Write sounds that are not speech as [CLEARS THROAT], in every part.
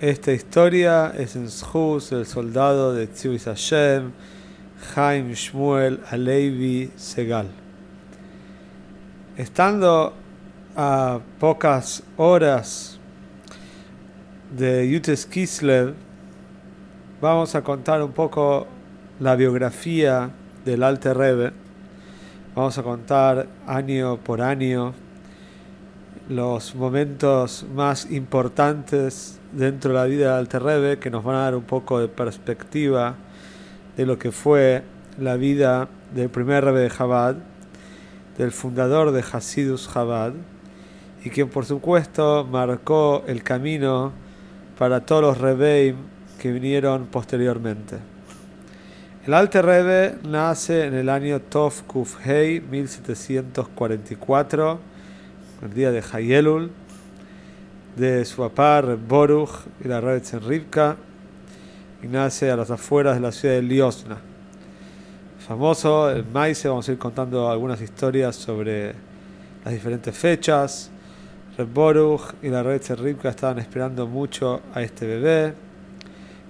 Esta historia es en Shus, el soldado de Tzivis Hashem, Chaim Shmuel Alevi Segal. Estando a pocas horas de Yutes Kislev, vamos a contar un poco la biografía del Alte Rebbe. Vamos a contar año por año los momentos más importantes dentro de la vida del Alter que nos van a dar un poco de perspectiva de lo que fue la vida del primer Rebbe de Chabad, del fundador de Hasidus Chabad, y quien por supuesto marcó el camino para todos los Rebbeim que vinieron posteriormente. El Alter Rebbe nace en el año Tov Kuf Hei 1744 el día de Hayelul, de su papá Boruch y la Rebetzen Rivka, y nace a las afueras de la ciudad de Liosna. Famoso, el Maise, vamos a ir contando algunas historias sobre las diferentes fechas. Boruch y la Rebetzen Rivka estaban esperando mucho a este bebé.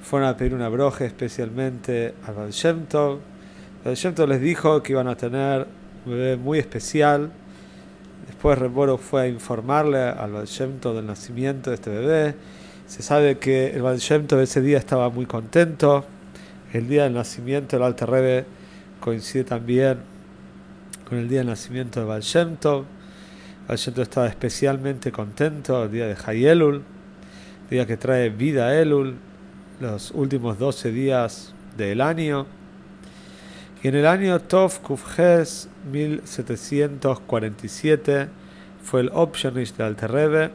Fueron a pedir una broje especialmente a Baal Shem les dijo que iban a tener un bebé muy especial Después Reboro fue a informarle al Baal del nacimiento de este bebé. Se sabe que el Baal ese día estaba muy contento. El día del nacimiento del Alter Rebbe coincide también con el día del nacimiento de Baal Shem estaba especialmente contento el día de Hayelul, el día que trae vida a Elul, los últimos 12 días del año. Y en el año Tov Kufjes 1747 fue el Optionish de Alter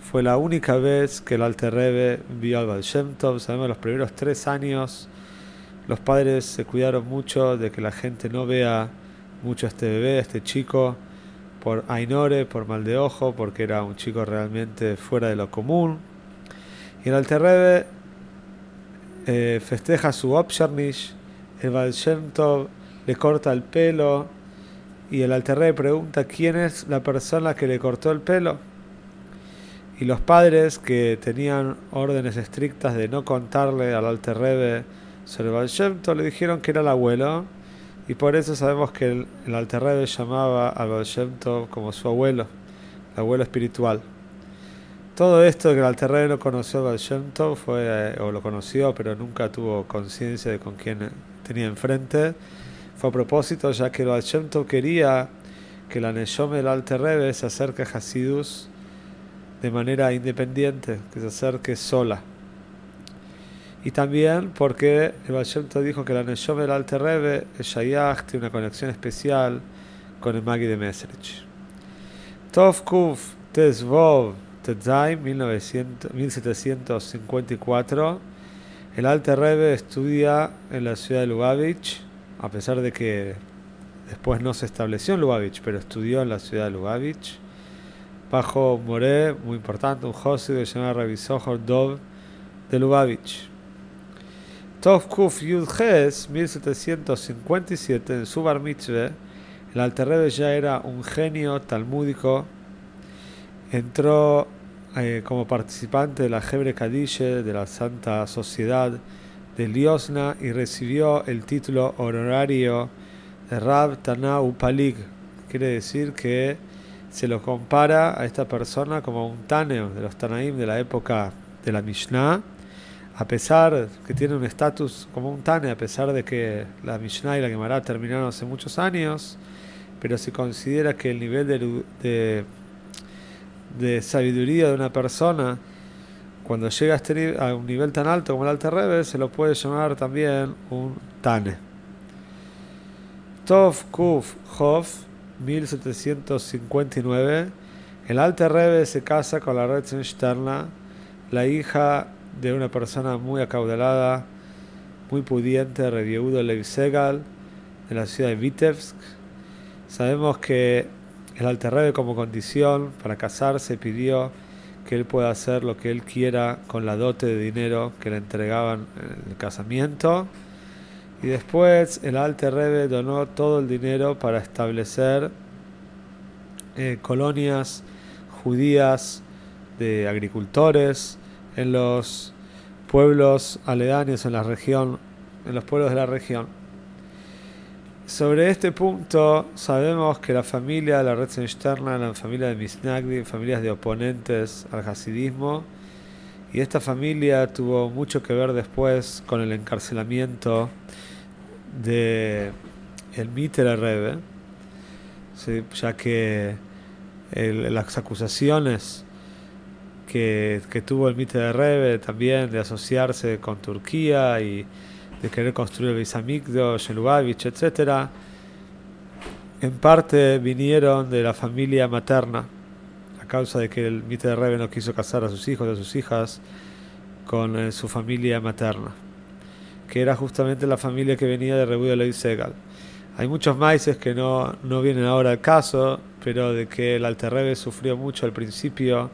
Fue la única vez que el Alter vio al Baal Shem Tov. Sabemos los primeros tres años los padres se cuidaron mucho de que la gente no vea mucho a este bebé, a este chico, por Ainore, por mal de ojo, porque era un chico realmente fuera de lo común. Y el Alter eh, festeja su Opshanish el Baal le corta el pelo y el Alterrebe pregunta quién es la persona que le cortó el pelo. Y los padres que tenían órdenes estrictas de no contarle al Alterrebe sobre el le dijeron que era el abuelo y por eso sabemos que el, el Alterrebe llamaba al Baal como su abuelo, el abuelo espiritual. Todo esto que el Alterrebe no conoció al Baal fue, eh, o lo conoció, pero nunca tuvo conciencia de con quién tenía enfrente. Fue a propósito, ya que el Baal quería que la Neshome del Alter se acerque a Hasidus de manera independiente, que se acerque sola. Y también porque el Baal dijo que la Neshome del Alter Rebbe, el Shayach, tiene una conexión especial con el Magi de Mesrich. Tov Kuf Tezvov Tetzaim 1754 el Alter Rebbe estudia en la ciudad de Lubavitch, a pesar de que después no se estableció en Lubavitch, pero estudió en la ciudad de Lubavitch. Bajo Moré, muy importante, un José que se llama Dov de Lubavitch. Tov Kuf Yud 1757, en su bar mitzvah, el Alter Rebbe ya era un genio talmúdico. Entró eh, como participante de la Hebre Kadishe de la Santa Sociedad de Liosna y recibió el título honorario de Rab Tana Upalig. Quiere decir que se lo compara a esta persona como un Taneo de los Tanaim de la época de la Mishnah, a pesar que tiene un estatus como un Tane, a pesar de que la Mishnah y la Gemara terminaron hace muchos años, pero se considera que el nivel de de sabiduría de una persona, cuando llega a, este, a un nivel tan alto como el Alter Rebbe, se lo puede llamar también un Tane. Tov Kuf Hof, 1759, el Alter Rebbe se casa con la Retzensterna, la hija de una persona muy acaudalada, muy pudiente, Reviudo Lev Segal, de la ciudad de Vitebsk. Sabemos que el Alter como condición para casarse pidió que él pueda hacer lo que él quiera con la dote de dinero que le entregaban en el casamiento. Y después el Alter Rebbe donó todo el dinero para establecer eh, colonias judías de agricultores en los pueblos aledaños en la región, en los pueblos de la región. Sobre este punto sabemos que la familia de la red externa, la familia de Misnagdi, familias de oponentes al hasidismo, y esta familia tuvo mucho que ver después con el encarcelamiento de el Mitter Rebbe, ya que las acusaciones que, tuvo el Mitter Rebbe también de asociarse con Turquía y de querer construir el Beisamikdosh, el Lubavitch, etc., en parte vinieron de la familia materna, a causa de que el Mitter Rebbe no quiso casar a sus hijos y a sus hijas con eh, su familia materna, que era justamente la familia que venía de Rebudio Ley Segal. Hay muchos maíces que no, no vienen ahora al caso, pero de que el Alter sufrió mucho al principio,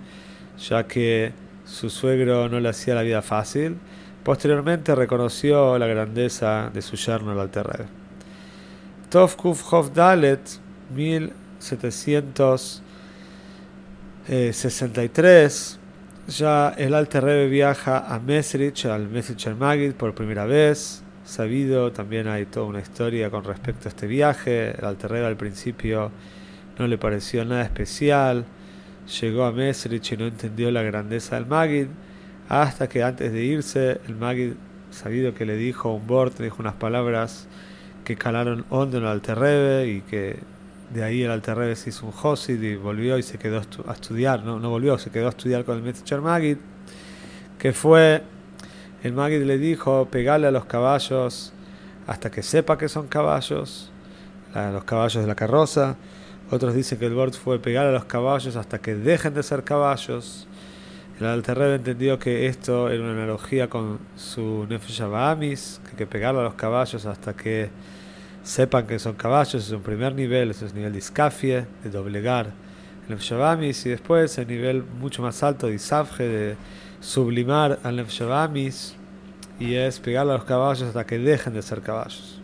ya que su suegro no le hacía la vida fácil Posteriormente reconoció la grandeza de su yerno el Alter Tov Kuf Hof Dalet, 1763, ya el Alter Rebbe viaja a Mesrich, al Mesrich Magid, por primera vez. Sabido, también hay toda una historia con respecto a este viaje. El Alter Rebbe al principio no le pareció nada especial. Llegó a Mesrich y no entendió la grandeza del Magid hasta que antes de irse, el Magid, sabido que le dijo un bort, le dijo unas palabras que calaron hondo en el Alterrebe y que de ahí el Alterrebe se hizo un Josid y volvió y se quedó a estudiar, no, no volvió, se quedó a estudiar con el Messenger Magid, que fue, el Magid le dijo, pegale a los caballos hasta que sepa que son caballos, a los caballos de la carroza. Otros dicen que el Bort fue pegar a los caballos hasta que dejen de ser caballos. El Alter entendió que esto era una analogía con su Nefesh Abahamis, que hay que pegarle a los caballos hasta que sepan que son caballos, es un primer nivel, ese es el nivel de iscafie, de doblegar el Nefesh Abahamis, y después el nivel mucho más alto de isafje, de sublimar al Nefesh Abahamis, y es pegarle a los caballos hasta que dejen de ser caballos.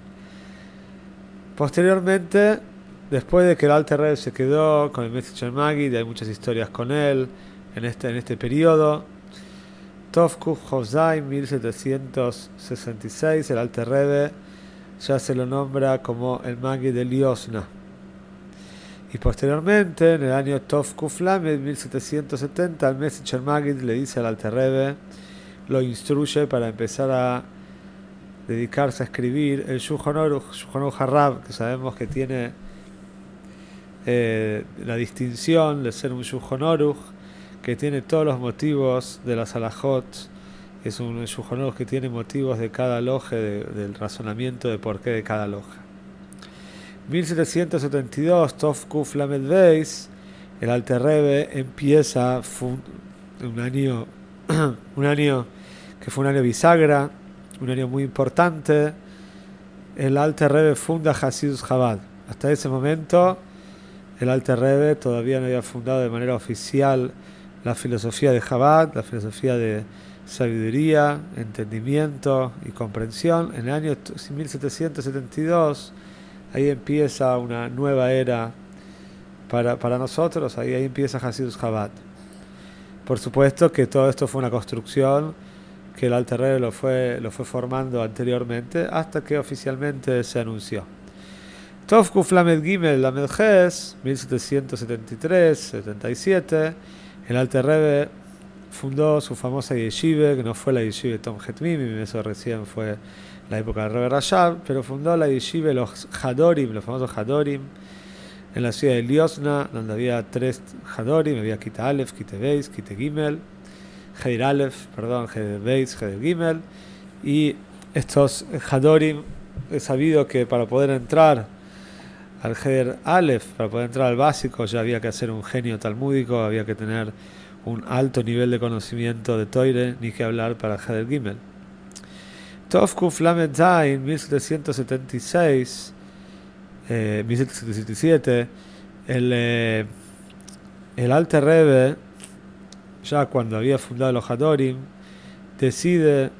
Posteriormente, después de que el Alter se quedó con el Messenger Magid, hay muchas historias con él, en este, en este periodo. Tovkuf Hosai, 1766, el Alter Rebbe ya se lo nombra como el Magi de Liosna. Y posteriormente, en el año Tovkuf Lamed, 1770, el Messenger Magid le dice al Alter Rebbe, lo instruye para empezar a dedicarse a escribir el Shulchan Aruch, Harab, que sabemos que tiene eh, la distinción de ser un Shulchan que tiene todos los motivos de la Salahot, es un Shulchan que tiene motivos de cada loje, del razonamiento de por qué de cada loja. 1772, Tov Kuf Lamed Beis, el Alter Rebbe empieza un año, [CLEARS THROAT] un año que fue un año bisagra, un año muy importante. El Alter Rebbe funda Hasidus Chabad. Hasta ese momento, el Alter Rebbe todavía no había fundado de manera oficial la filosofía de Chabad, la filosofía de sabiduría, entendimiento y comprensión. En el año 1772, ahí empieza una nueva era para, para nosotros, ahí, ahí empieza Hasidus Chabad. Por supuesto que todo esto fue una construcción que el Alter lo fue, lo fue formando anteriormente hasta que oficialmente se anunció. Tov Kuflamed Gimel Lamed 1773-77 el Alter Rebbe fundó su famosa yeshiva, que no fue la yeshiva Tom Hetmim, eso recién fue la época del Rebbe Rashab, pero fundó la yeshiva los Hadorim, los famosos Hadorim, en la ciudad de Liosna, donde había tres Hadorim, había Kita Aleph, Kita Beis, Kita Gimel, Hedir Aleph, perdón, Hedir Beis, Hedir Gimel, y estos Hadorim, he sabido que para poder entrar al Heder Aleph, para poder entrar al básico, ya había que hacer un genio talmúdico, había que tener un alto nivel de conocimiento de Toire, ni que hablar para Hadel Gimel. Tovkuf Lamed Zain, 1776, eh, 1777, el, eh, el Alte Rebbe, ya cuando había fundado los Hadorim, decide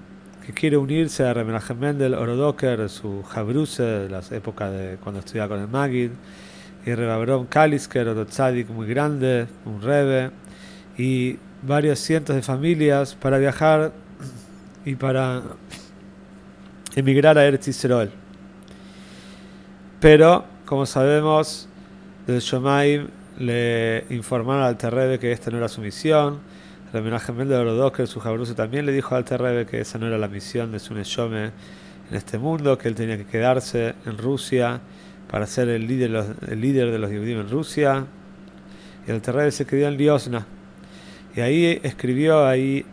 que quiere unirse a Remenachem Mendel Orodoker, su Jabruse, las épocas de cuando estudiaba con el Magid, y Rebabron Kalisker, otro tzadik muy grande, un Rebe, y varios cientos de familias para viajar y para emigrar a Eretz Israel. Pero, como sabemos, del Shomaim le informaron al Terrebe que esta no era su misión. El homenaje de Orodoker, su Jabruse, también le dijo al Terrebe que esa no era la misión de su Neshome en este mundo, que él tenía que quedarse en Rusia para ser el líder, el líder de los Yehudim en Rusia. Y el Terrebe se quedó en Liosna. Y ahí escribió, ahí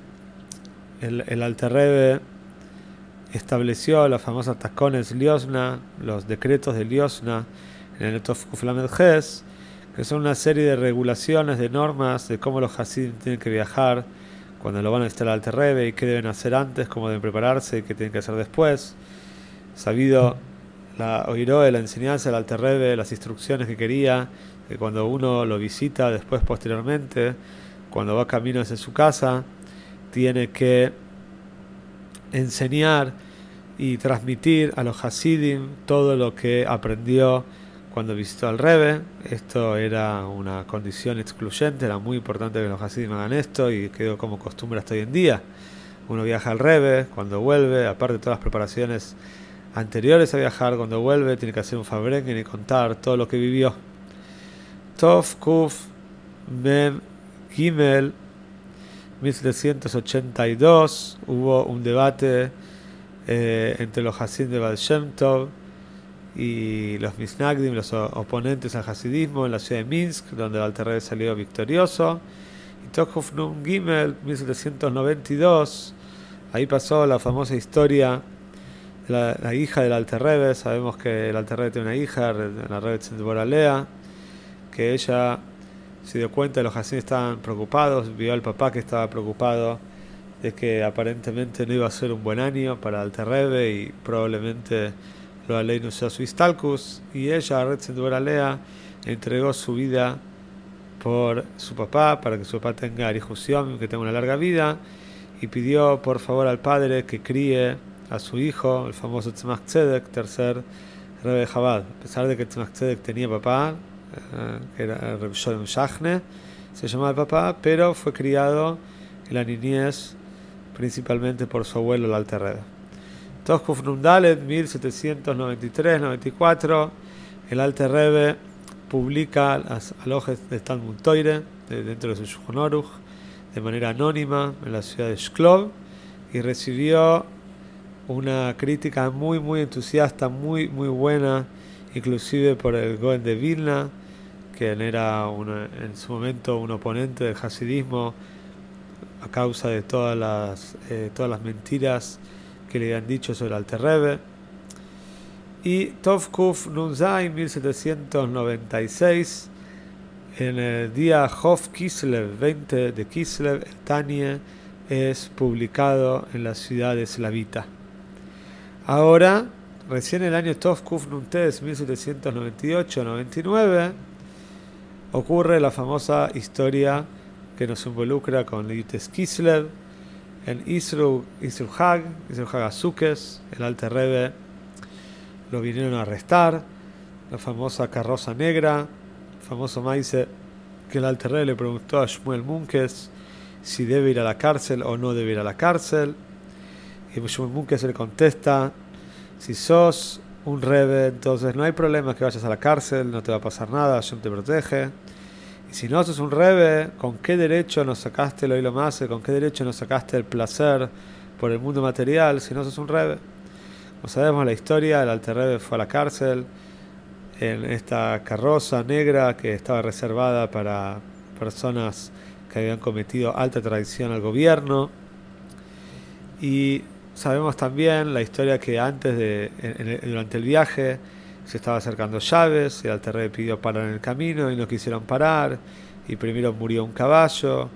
el, el Alterrebe estableció los famosos tacones Liosna, los decretos de Liosna en el Tofkuflamed Ges, que son una serie de regulaciones, de normas de cómo los Hasidim tienen que viajar cuando lo van a instalar al Terrebe y qué deben hacer antes, cómo deben prepararse y qué tienen que hacer después. Sabido la de la enseñanza del Alterrebe, las instrucciones que quería, que cuando uno lo visita después, posteriormente, cuando va camino hacia su casa, tiene que enseñar y transmitir a los Hasidim todo lo que aprendió cuando visitó al Rebe. Esto era una condición excluyente, era muy importante que los Hasidim hagan esto y quedó como costumbre hasta hoy en día. Uno viaja al Rebe, cuando vuelve, aparte de todas las preparaciones anteriores a viajar, cuando vuelve tiene que hacer un fabrengen y contar todo lo que vivió. Tov Kuf Mem Gimel 1782 hubo un debate eh, entre los Hasid de Baal y los Misnagdim, los oponentes al Hasidismo en la ciudad de Minsk, donde el Alter salió victorioso. Y Tokhov Gimel 1792, ahí pasó la famosa historia de la, hija del Alter Sabemos que el Alter tiene una hija, la Rebbe Boralea, que ella se dio cuenta, los Hasidim estaban preocupados, vio al papá que estaba preocupado de que aparentemente no iba a ser un buen año para el Terrebe y probablemente lo no sea su y ella, Lea, entregó su vida por su papá, para que su papá tenga arijusión, que tenga una larga vida, y pidió por favor al padre que críe a su hijo, el famoso Tzemach Tzedek, tercer Rebe Chabad. A pesar de que Tzemach Tzedek tenía papá, eh, que era Reb Sholem Shachne, se llamaba el papá, pero fue criado en la niñez principalmente por su abuelo, el Alter Rebbe. Toskuf Nundalet, 1793-94, el Alter Rebbe publica las alojes de Talmud Toire dentro de su Shulchan de manera anónima en la ciudad de Shklov y recibió una crítica muy muy entusiasta, muy muy buena, inclusive por el Goen de Vilna, que era en su momento un oponente del hasidismo a causa de todas las, eh, todas las mentiras que le habían dicho sobre Rebbe. Y Tovkuf Nunzain 1796, en el día Hof Kislev 20 de Kislev, el Tanie es publicado en la ciudad de Slavita. Ahora, recién el año Tovkuf Nuntes 1798-99, ocurre la famosa historia que nos involucra con Liutes Kislev en Isru, Isru Hag, Hag Azukes, el Alte Rebbe lo vinieron a arrestar, la famosa carroza negra, el famoso maíz que el Alte Rebbe le preguntó a Shmuel Munkes si debe ir a la cárcel o no debe ir a la cárcel, y Shmuel Munkes le contesta, si sos un rebe, entonces no hay problema que vayas a la cárcel, no te va a pasar nada, Hashem te protege. Si no sos un rebe, ¿con qué derecho nos sacaste el oílo más? ¿Con qué derecho nos sacaste el placer por el mundo material si no sos un rebe? Como sabemos la historia, el alter rebe fue a la cárcel en esta carroza negra que estaba reservada para personas que habían cometido alta traición al gobierno. Y Sabemos también la historia que antes de, durante el viaje, se estaba acercando llaves, el Alterrebe pidió parar en el camino y no quisieron parar, y primero murió un caballo,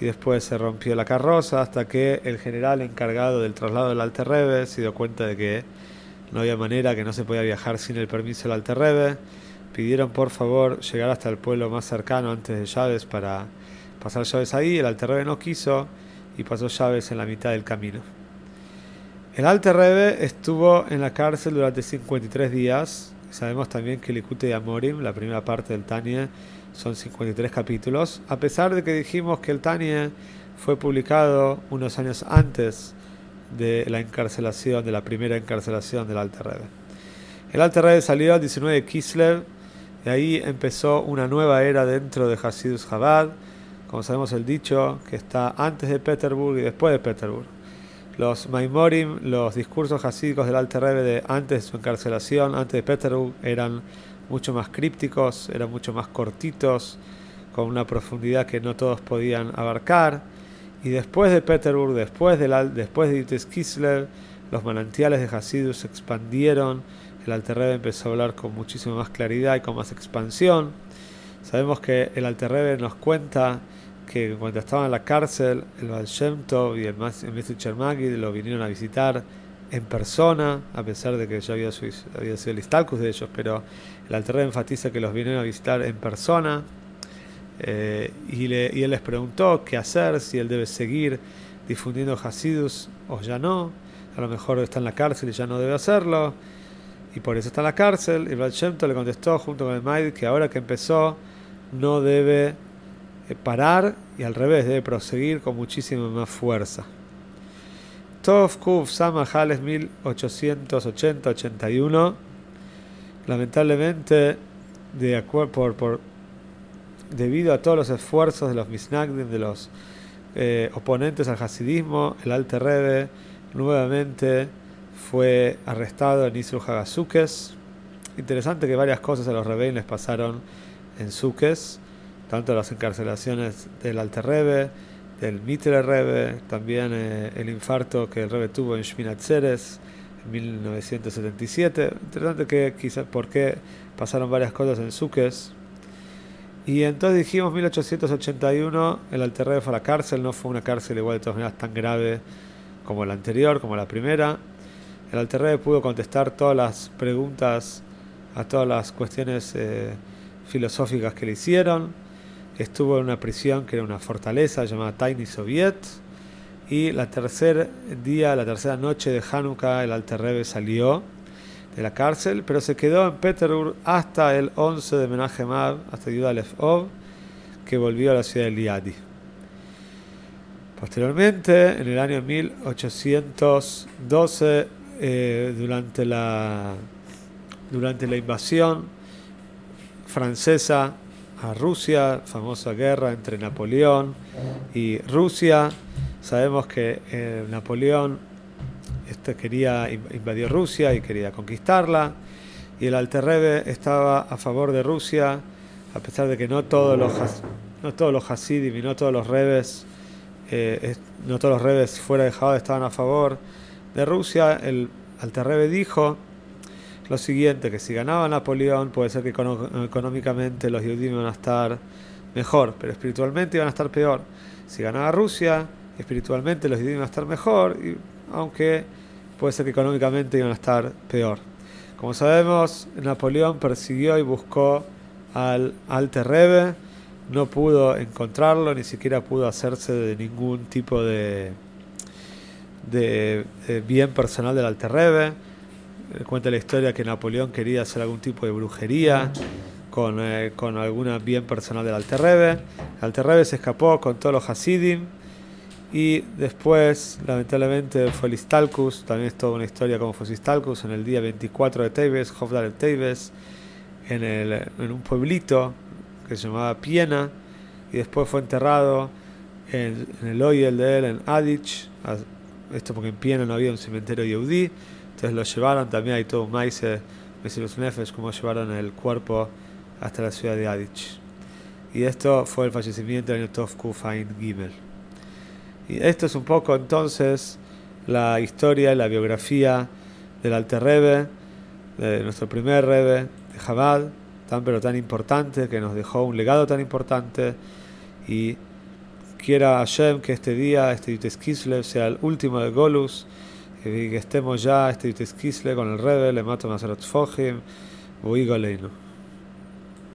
y después se rompió la carroza hasta que el general encargado del traslado del Alter Rebbe se dio cuenta de que no había manera, que no se podía viajar sin el permiso del Alter Rebbe. Pidieron por favor llegar hasta el pueblo más cercano antes de Llaves para pasar llaves ahí. El Alter Rebbe no quiso y pasó llaves en la mitad del camino. El Alter Rebbe estuvo en la cárcel durante 53 días. Sabemos también que el Ikute de Amorim, la primera parte del Tania, son 53 capítulos, a pesar de que dijimos que el Tania fue publicado unos años antes de la encarcelación, de la primera encarcelación del Alter Rebbe. El Alter Rebbe salió el 19 de Kislev y ahí empezó una nueva era dentro de Hasidus Chabad, como sabemos el dicho que está antes de Peterburg y después de Peterburg. Los Maimorim, los discursos hasídicos del Alter Rebbe de antes de su encarcelación, antes de Peterburg, eran mucho más crípticos, eran mucho más cortitos, con una profundidad que no todos podían abarcar. Y después de Peterburg, después de, después de Kislev, los manantiales de Hasidus se expandieron, el Alter Rebbe empezó a hablar con muchísima más claridad y con más expansión. Sabemos que el Alter Rebbe nos cuenta que cuando estaba en la cárcel, el Baal y el Mestre Chermagid lo vinieron a visitar en persona, a pesar de que ya había, sido el Istalcus de ellos, pero el Alter Rebbe enfatiza que los vinieron a visitar en persona. Eh, y, él les preguntó qué hacer, si él debe seguir difundiendo Hasidus o ya no. A lo mejor está en la cárcel y ya no debe hacerlo. Y por eso está en la cárcel. Y Baal Shem Tov le contestó junto con el Maid que ahora que empezó no debe parar y al revés, debe proseguir con muchísima más fuerza. Tov Kuf Samahales 1880-81, lamentablemente, de por, por, debido a todos los esfuerzos de los Misnagdim, de los eh, oponentes al Hasidismo, el Alte Rebbe nuevamente fue arrestado en Isru Hagasukes. Interesante que varias cosas a los rebeldes pasaron en Sukes tanto las encarcelaciones del Alter Rebbe, del Mitre Rebbe, también eh, el infarto que el Rebbe tuvo en Shminatzeres en 1977. Interesante que quizás por qué pasaron varias cosas en Suques. Y entonces dijimos 1881, el Alter Rebbe fue a la cárcel, no fue una cárcel igual de todas maneras tan grave como la anterior, como la primera. El Alter Rebbe pudo contestar todas las preguntas a todas las cuestiones eh, filosóficas que le hicieron estuvo en una prisión que era una fortaleza llamada Tiny Soviet. Y la tercer día, la tercera noche de Hanukkah, el Alter Rebbe salió de la cárcel, pero se quedó en Peterburg hasta el 11 de Menachem hasta Yudalef Ov, que volvió a la ciudad de Liadi. Posteriormente, en el año 1812, eh, durante, la, durante la invasión francesa a Rusia, famosa guerra entre Napoleón y Rusia. Sabemos que eh, Napoleón este, quería invadir Rusia y quería conquistarla, y el Alter Rebbe estaba a favor de Rusia, a pesar de que no todos los, no todos los Hasidim y no todos los rebes, eh, no todos los rebes fuera de Jabad estaban a favor de Rusia. El Alter Rebbe dijo lo siguiente, que si ganaba Napoleón puede ser que económicamente los judíos iban a estar mejor, pero espiritualmente iban a estar peor. Si ganaba Rusia, espiritualmente los judíos iban a estar mejor, aunque puede ser que económicamente iban a estar peor. Como sabemos, Napoleón persiguió y buscó al Alte Rebbe, no pudo encontrarlo, ni siquiera pudo hacerse de ningún tipo de, de, bien personal del Alte Rebbe eh, cuenta la historia que Napoleón quería hacer algún tipo de brujería con, eh, con alguna bien personal del Alterrebe. El Alterrebe se escapó con todos los Hasidim y después, lamentablemente, fue el Istalcus. También es toda una historia como fue Istalcus en el día 24 de Teives, Hofdar el en, el, en un pueblito que se llamaba Piena y después fue enterrado en, el Oyel de él, en Adich. Esto porque en Piena no había un cementerio yehudí. Entonces lo llevaron, también hay todo un maíz, los Nefes, como llevaron el cuerpo hasta la ciudad de Adich. Y esto fue el fallecimiento de Tov Kufain Gimel. Y esto es un poco entonces la historia, la biografía del Alter Rebbe, de nuestro primer Rebbe, de Jabal, tan pero tan importante, que nos dejó un legado tan importante y quiera Hashem que este día, este Yutes Kislev, sea el último de Golus, y que estemos ya este Kislev con el Rebel, le mato Maserot Fohim, Uigo Leino.